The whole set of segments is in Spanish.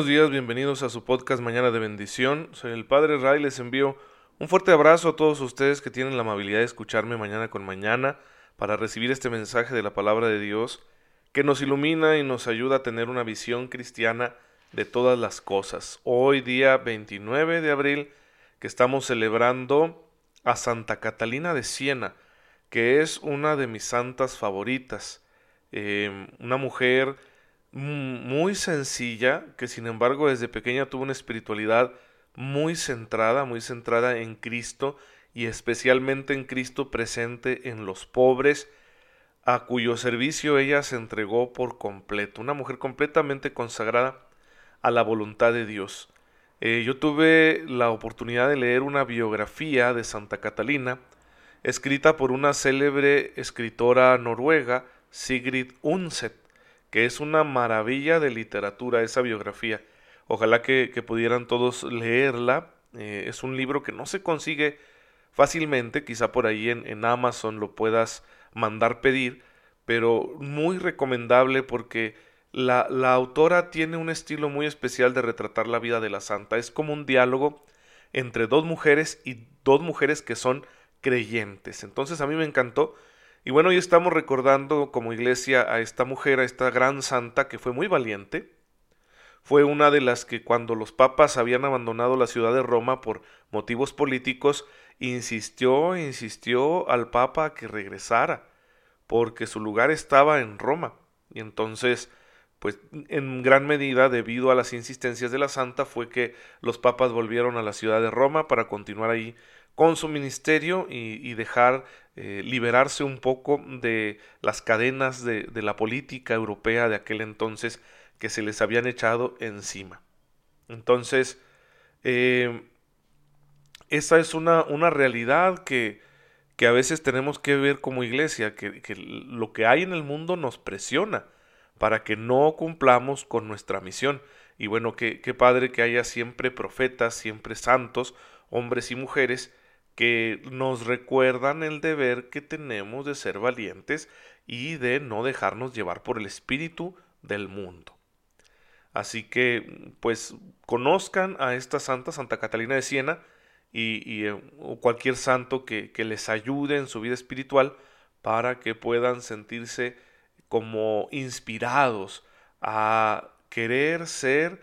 buenos días, bienvenidos a su podcast Mañana de Bendición. Soy el Padre Ray, les envío un fuerte abrazo a todos ustedes que tienen la amabilidad de escucharme mañana con mañana para recibir este mensaje de la palabra de Dios que nos ilumina y nos ayuda a tener una visión cristiana de todas las cosas. Hoy día 29 de abril que estamos celebrando a Santa Catalina de Siena, que es una de mis santas favoritas. Eh, una mujer muy sencilla, que sin embargo desde pequeña tuvo una espiritualidad muy centrada, muy centrada en Cristo y especialmente en Cristo presente en los pobres, a cuyo servicio ella se entregó por completo, una mujer completamente consagrada a la voluntad de Dios. Eh, yo tuve la oportunidad de leer una biografía de Santa Catalina, escrita por una célebre escritora noruega, Sigrid Undset que es una maravilla de literatura esa biografía. Ojalá que, pudieran todos leerla. Eh, es un libro que no se consigue fácilmente, quizá por ahí en, Amazon lo puedas mandar pedir, pero muy recomendable porque la, la, autora tiene un estilo muy especial de retratar la vida de la santa. Es como un diálogo entre dos mujeres y dos mujeres que son creyentes. Entonces a mí me encantó y bueno, hoy estamos recordando como iglesia a esta mujer, a esta gran santa que fue muy valiente. Fue una de las que cuando los papas habían abandonado la ciudad de Roma por motivos políticos, insistió, insistió al papa a que regresara, porque su lugar estaba en Roma. Y entonces, pues en gran medida debido a las insistencias de la santa fue que los papas volvieron a la ciudad de Roma para continuar ahí con su ministerio y, dejar eh, liberarse un poco de las cadenas de, la política europea de aquel entonces que se les habían echado encima. Entonces, eh, esa es una, realidad que, que, a veces tenemos que ver como iglesia, que, que lo que hay en el mundo nos presiona para que no cumplamos con nuestra misión. Y bueno, qué, qué padre que haya siempre profetas, siempre santos, hombres y mujeres, que nos recuerdan el deber que tenemos de ser valientes y de no dejarnos llevar por el espíritu del mundo. Así que, pues, conozcan a esta santa, Santa Catalina de Siena, y, eh, cualquier santo que, que les ayude en su vida espiritual para que puedan sentirse como inspirados a querer ser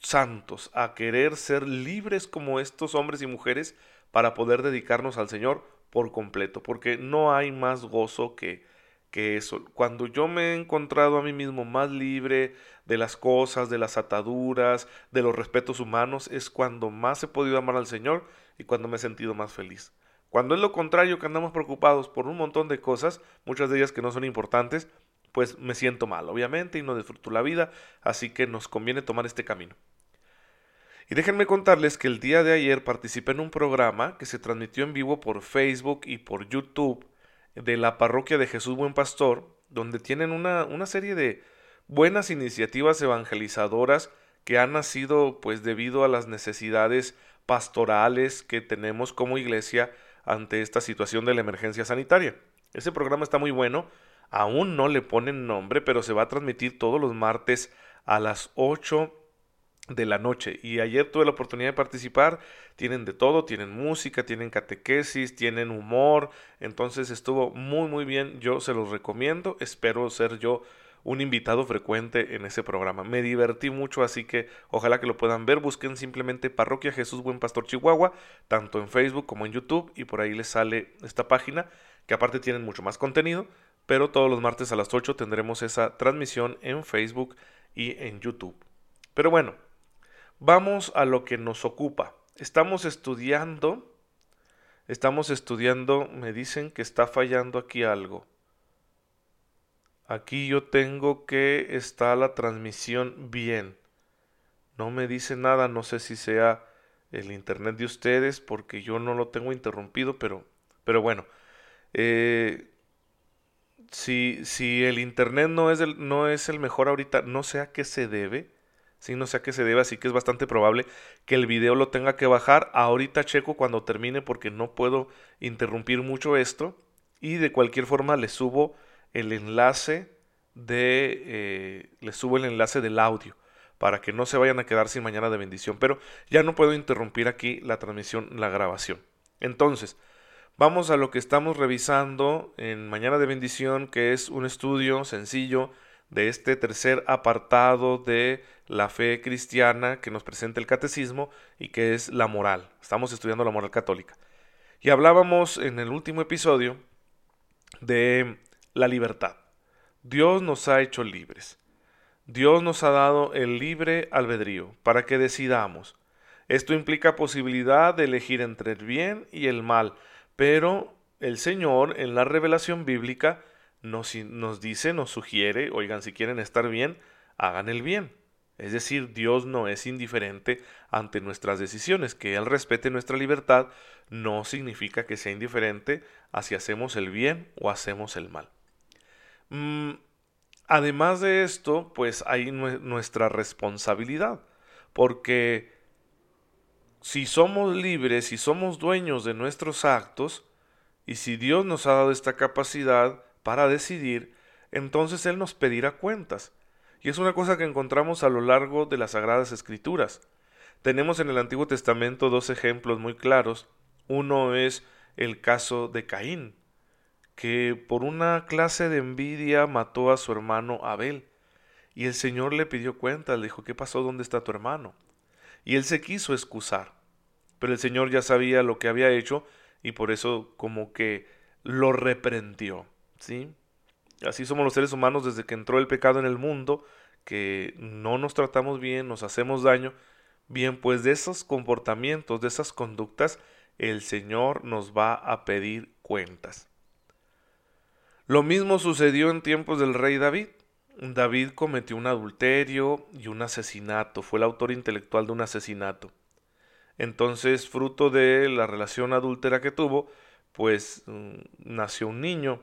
santos, a querer ser libres como estos hombres y mujeres para poder dedicarnos al Señor por completo, porque no hay más gozo que, que eso. Cuando yo me he encontrado a mí mismo más libre de las cosas, de las ataduras, de los respetos humanos, es cuando más he podido amar al Señor y cuando me he sentido más feliz. Cuando es lo contrario, que andamos preocupados por un montón de cosas, muchas de ellas que no son importantes, pues me siento mal, obviamente, y no disfruto la vida, así que nos conviene tomar este camino. Y déjenme contarles que el día de ayer participé en un programa que se transmitió en vivo por Facebook y por YouTube de la parroquia de Jesús Buen Pastor, donde tienen una, una serie de buenas iniciativas evangelizadoras que han nacido pues debido a las necesidades pastorales que tenemos como iglesia ante esta situación de la emergencia sanitaria. Ese programa está muy bueno, aún no le ponen nombre, pero se va a transmitir todos los martes a las 8 de la noche. Y ayer tuve la oportunidad de participar. Tienen de todo, tienen música, tienen catequesis, tienen humor. Entonces estuvo muy muy bien. Yo se los recomiendo. Espero ser yo un invitado frecuente en ese programa. Me divertí mucho, así que ojalá que lo puedan ver. Busquen simplemente Parroquia Jesús Buen Pastor Chihuahua, tanto en Facebook como en YouTube, y por ahí les sale esta página, que aparte tienen mucho más contenido, pero todos los martes a las 8 tendremos esa transmisión en Facebook y en YouTube. Pero bueno, Vamos a lo que nos ocupa. Estamos estudiando, estamos estudiando, me dicen que está fallando aquí algo. Aquí yo tengo que está la transmisión bien. No me dice nada, no sé si sea el internet de ustedes porque yo no lo tengo interrumpido, pero, pero bueno. Eh, si, si el internet no es, el, no es el mejor ahorita, no sé a qué se debe Sí, no sé a qué se debe, así que es bastante probable que el video lo tenga que bajar. Ahorita checo cuando termine porque no puedo interrumpir mucho esto. Y de cualquier forma le subo el enlace de. Eh, le subo el enlace del audio para que no se vayan a quedar sin mañana de bendición. Pero ya no puedo interrumpir aquí la transmisión, la grabación. Entonces, vamos a lo que estamos revisando en Mañana de Bendición, que es un estudio sencillo de este tercer apartado de la fe cristiana que nos presenta el catecismo y que es la moral. Estamos estudiando la moral católica. Y hablábamos en el último episodio de la libertad. Dios nos ha hecho libres. Dios nos ha dado el libre albedrío para que decidamos. Esto implica posibilidad de elegir entre el bien y el mal, pero el Señor en la revelación bíblica nos, nos dice, nos sugiere, oigan, si quieren estar bien, hagan el bien. Es decir, Dios no es indiferente ante nuestras decisiones. Que Él respete nuestra libertad no significa que sea indiferente a si hacemos el bien o hacemos el mal. Mm, además de esto, pues hay nuestra responsabilidad. Porque si somos libres, si somos dueños de nuestros actos, y si Dios nos ha dado esta capacidad para decidir, entonces Él nos pedirá cuentas. Y es una cosa que encontramos a lo largo de las Sagradas Escrituras. Tenemos en el Antiguo Testamento dos ejemplos muy claros. Uno es el caso de Caín, que por una clase de envidia mató a su hermano Abel. Y el Señor le pidió cuentas, le dijo, ¿qué pasó? ¿Dónde está tu hermano? Y él se quiso excusar. Pero el Señor ya sabía lo que había hecho y por eso como que lo reprendió. ¿Sí? Así somos los seres humanos desde que entró el pecado en el mundo, que no nos tratamos bien, nos hacemos daño. Bien, pues de esos comportamientos, de esas conductas, el Señor nos va a pedir cuentas. Lo mismo sucedió en tiempos del rey David. David cometió un adulterio y un asesinato, fue el autor intelectual de un asesinato. Entonces, fruto de la relación adúltera que tuvo, pues mm, nació un niño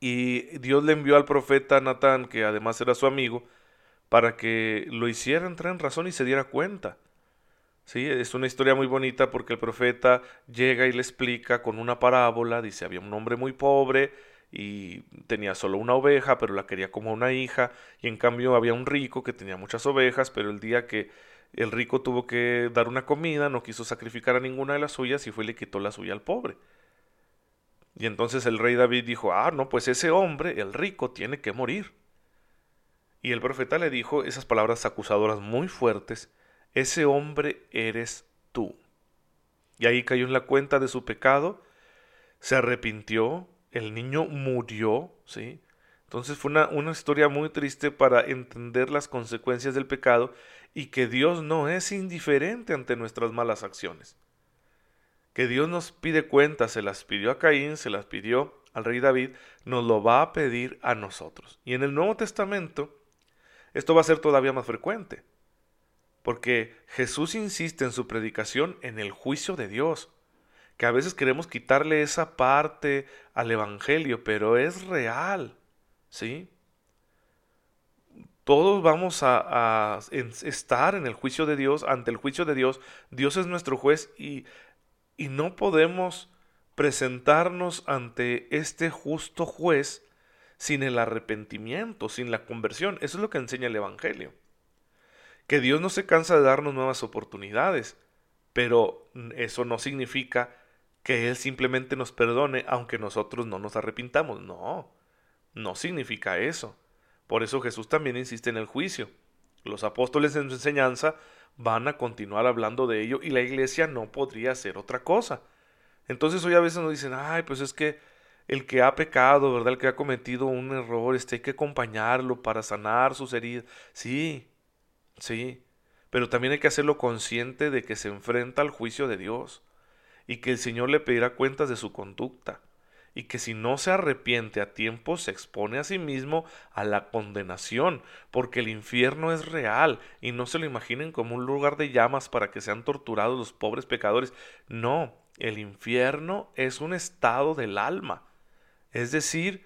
y Dios le envió al profeta Natán, que además era su amigo, para que lo hiciera entrar en razón y se diera cuenta. Sí, es una historia muy bonita porque el profeta llega y le explica con una parábola, dice, había un hombre muy pobre y tenía solo una oveja, pero la quería como una hija, y en cambio había un rico que tenía muchas ovejas, pero el día que el rico tuvo que dar una comida, no quiso sacrificar a ninguna de las suyas y fue y le quitó la suya al pobre. Y entonces el rey David dijo, ah, no, pues ese hombre, el rico, tiene que morir. Y el profeta le dijo esas palabras acusadoras muy fuertes, ese hombre eres tú. Y ahí cayó en la cuenta de su pecado, se arrepintió, el niño murió, ¿sí? Entonces fue una, una historia muy triste para entender las consecuencias del pecado y que Dios no es indiferente ante nuestras malas acciones que Dios nos pide cuentas, se las pidió a Caín, se las pidió al rey David, nos lo va a pedir a nosotros. Y en el Nuevo Testamento, esto va a ser todavía más frecuente, porque Jesús insiste en su predicación en el juicio de Dios, que a veces queremos quitarle esa parte al Evangelio, pero es real, ¿sí? Todos vamos a, a estar en el juicio de Dios, ante el juicio de Dios. Dios es nuestro juez y y no podemos presentarnos ante este justo juez sin el arrepentimiento, sin la conversión. Eso es lo que enseña el Evangelio. Que Dios no se cansa de darnos nuevas oportunidades, pero eso no significa que Él simplemente nos perdone aunque nosotros no nos arrepintamos. No, no significa eso. Por eso Jesús también insiste en el juicio. Los apóstoles en su enseñanza van a continuar hablando de ello y la iglesia no podría hacer otra cosa. Entonces hoy a veces nos dicen, ay, pues es que el que ha pecado, ¿verdad? El que ha cometido un error, este hay que acompañarlo para sanar sus heridas. Sí, sí, pero también hay que hacerlo consciente de que se enfrenta al juicio de Dios y que el Señor le pedirá cuentas de su conducta y que si no se arrepiente a tiempo se expone a sí mismo a la condenación, porque el infierno es real y no se lo imaginen como un lugar de llamas para que sean torturados los pobres pecadores. No, el infierno es un estado del alma. Es decir,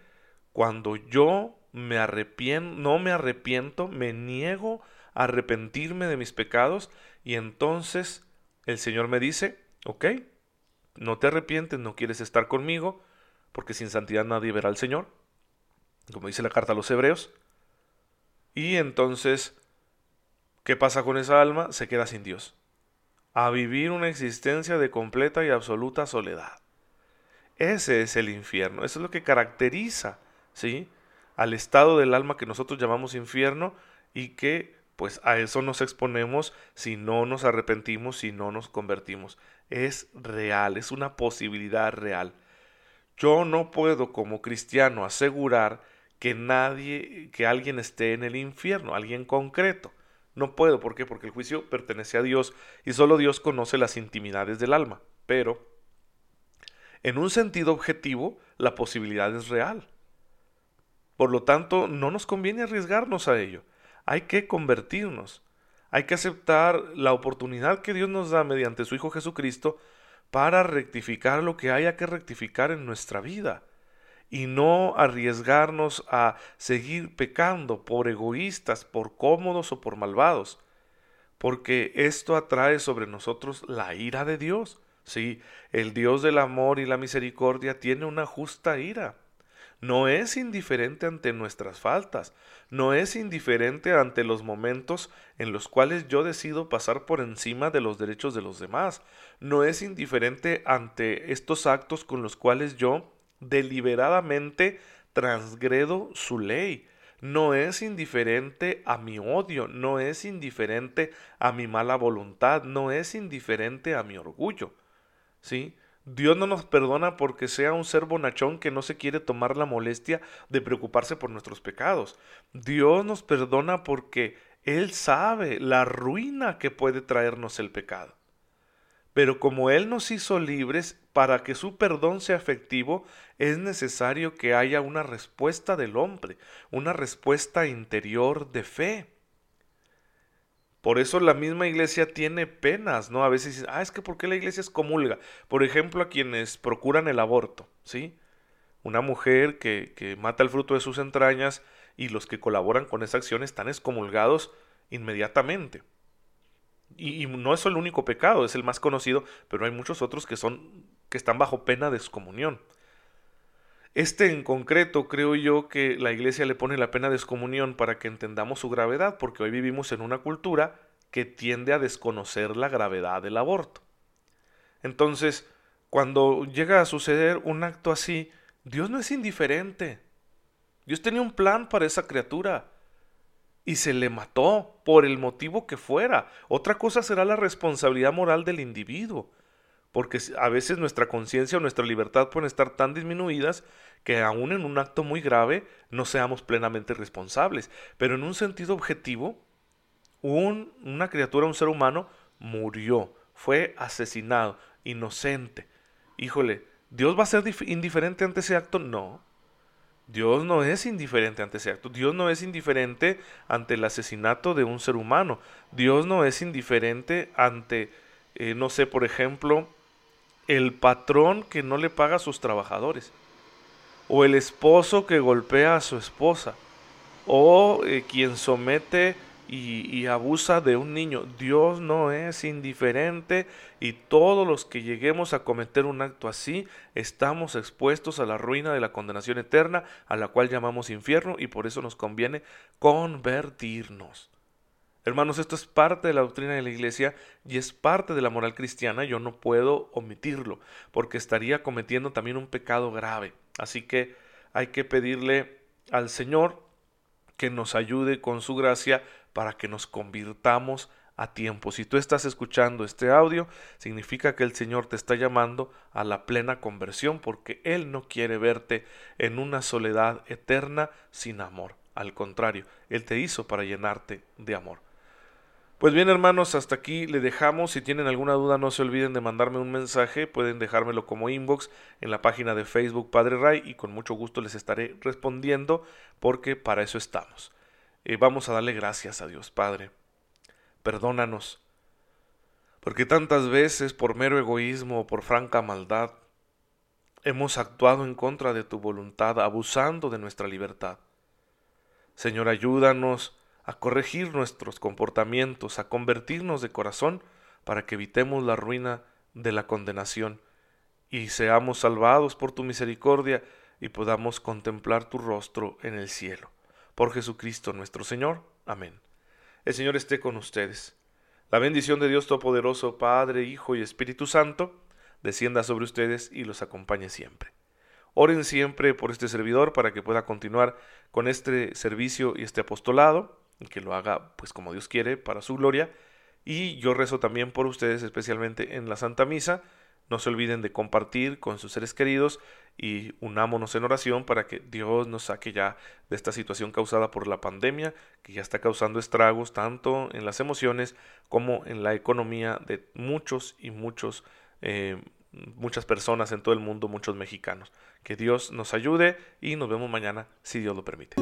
cuando yo me arrepiento, no me arrepiento, me niego a arrepentirme de mis pecados y entonces el Señor me dice, ok, no te arrepientes, no quieres estar conmigo, porque sin santidad nadie verá al Señor, como dice la carta a los hebreos. Y entonces ¿Qué pasa con esa alma? Se queda sin Dios. A vivir una existencia de completa y absoluta soledad. Ese es el infierno, eso es lo que caracteriza, ¿sí? Al estado del alma que nosotros llamamos infierno y que pues a eso nos exponemos si no nos arrepentimos, si no nos convertimos. Es real, es una posibilidad real. Yo no puedo como cristiano asegurar que nadie, que alguien esté en el infierno, alguien concreto. No puedo, ¿por qué? Porque el juicio pertenece a Dios y solo Dios conoce las intimidades del alma. Pero, en un sentido objetivo, la posibilidad es real. Por lo tanto, no nos conviene arriesgarnos a ello. Hay que convertirnos. Hay que aceptar la oportunidad que Dios nos da mediante su Hijo Jesucristo para rectificar lo que haya que rectificar en nuestra vida y no arriesgarnos a seguir pecando por egoístas, por cómodos o por malvados, porque esto atrae sobre nosotros la ira de Dios. Sí, el Dios del amor y la misericordia tiene una justa ira. No es indiferente ante nuestras faltas, no es indiferente ante los momentos en los cuales yo decido pasar por encima de los derechos de los demás, no es indiferente ante estos actos con los cuales yo deliberadamente transgredo su ley. No es indiferente a mi odio, no es indiferente a mi mala voluntad, no es indiferente a mi orgullo. ¿Sí? Dios no nos perdona porque sea un ser bonachón que no se quiere tomar la molestia de preocuparse por nuestros pecados. Dios nos perdona porque Él sabe la ruina que puede traernos el pecado. Pero como Él nos hizo libres, para que su perdón sea efectivo, es necesario que haya una respuesta del hombre, una respuesta interior de fe. Por eso la misma iglesia tiene penas, ¿no? A veces dicen, ah, es que ¿por qué la iglesia es comulga? Por ejemplo, a quienes procuran el aborto, ¿sí? Una mujer que, que mata el fruto de sus entrañas y los que colaboran con esa acción están excomulgados inmediatamente. Y, no es el único pecado, es el más conocido, pero hay muchos otros que son que están bajo pena de excomunión. Este en concreto creo yo que la iglesia le pone la pena de excomunión para que entendamos su gravedad, porque hoy vivimos en una cultura que tiende a desconocer la gravedad del aborto. Entonces, cuando llega a suceder un acto así, Dios no es indiferente. Dios tenía un plan para esa criatura y se le mató por el motivo que fuera. Otra cosa será la responsabilidad moral del individuo, porque a veces nuestra conciencia o nuestra libertad pueden estar tan disminuidas que aún en un acto muy grave no seamos plenamente responsables. Pero en un sentido objetivo, una criatura, un ser humano, murió, fue asesinado, inocente. Híjole, ¿Dios va a ser indiferente ante ese acto? No. Dios no es indiferente ante ese acto. Dios no es indiferente ante el asesinato de un ser humano. Dios no es indiferente ante, eh, no sé, por ejemplo, el patrón que no le paga a sus trabajadores. O el esposo que golpea a su esposa. O eh, quien somete y, abusa de un niño. Dios no es indiferente y todos los que lleguemos a cometer un acto así estamos expuestos a la ruina de la condenación eterna, a la cual llamamos infierno y por eso nos conviene convertirnos. Hermanos, esto es parte de la doctrina de la iglesia y es parte de la moral cristiana. Yo no puedo omitirlo porque estaría cometiendo también un pecado grave. Así que hay que pedirle al Señor que nos ayude con su gracia para que nos convirtamos a tiempo. Si tú estás escuchando este audio, significa que el Señor te está llamando a la plena conversión porque Él no quiere verte en una soledad eterna sin amor. Al contrario, Él te hizo para llenarte de amor. Pues bien hermanos, hasta aquí le dejamos. Si tienen alguna duda no se olviden de mandarme un mensaje. Pueden dejármelo como inbox en la página de Facebook Padre Ray y con mucho gusto les estaré respondiendo porque para eso estamos. Eh, vamos a darle gracias a Dios Padre. Perdónanos, porque tantas veces por mero egoísmo o por franca maldad hemos actuado en contra de tu voluntad, abusando de nuestra libertad. Señor, ayúdanos a corregir nuestros comportamientos, a convertirnos de corazón para que evitemos la ruina de la condenación y seamos salvados por tu misericordia y podamos contemplar tu rostro en el cielo por Jesucristo nuestro Señor. Amén. el Señor esté con ustedes. La bendición de Dios Todopoderoso, Padre, Hijo y Espíritu Santo, descienda sobre ustedes y los acompañe siempre. Oren siempre por este servidor para que pueda continuar con este servicio y este apostolado, que lo haga pues como Dios quiere, para su gloria. Y yo rezo también por ustedes, especialmente en la Santa Misa. No se olviden de compartir con sus seres queridos y unámonos en oración para que Dios nos saque ya de esta situación causada por la pandemia, que ya está causando estragos tanto en las emociones como en la economía de muchos y muchos, eh, muchas personas en todo el mundo, muchos mexicanos. Que Dios nos ayude y nos vemos mañana si Dios lo permite.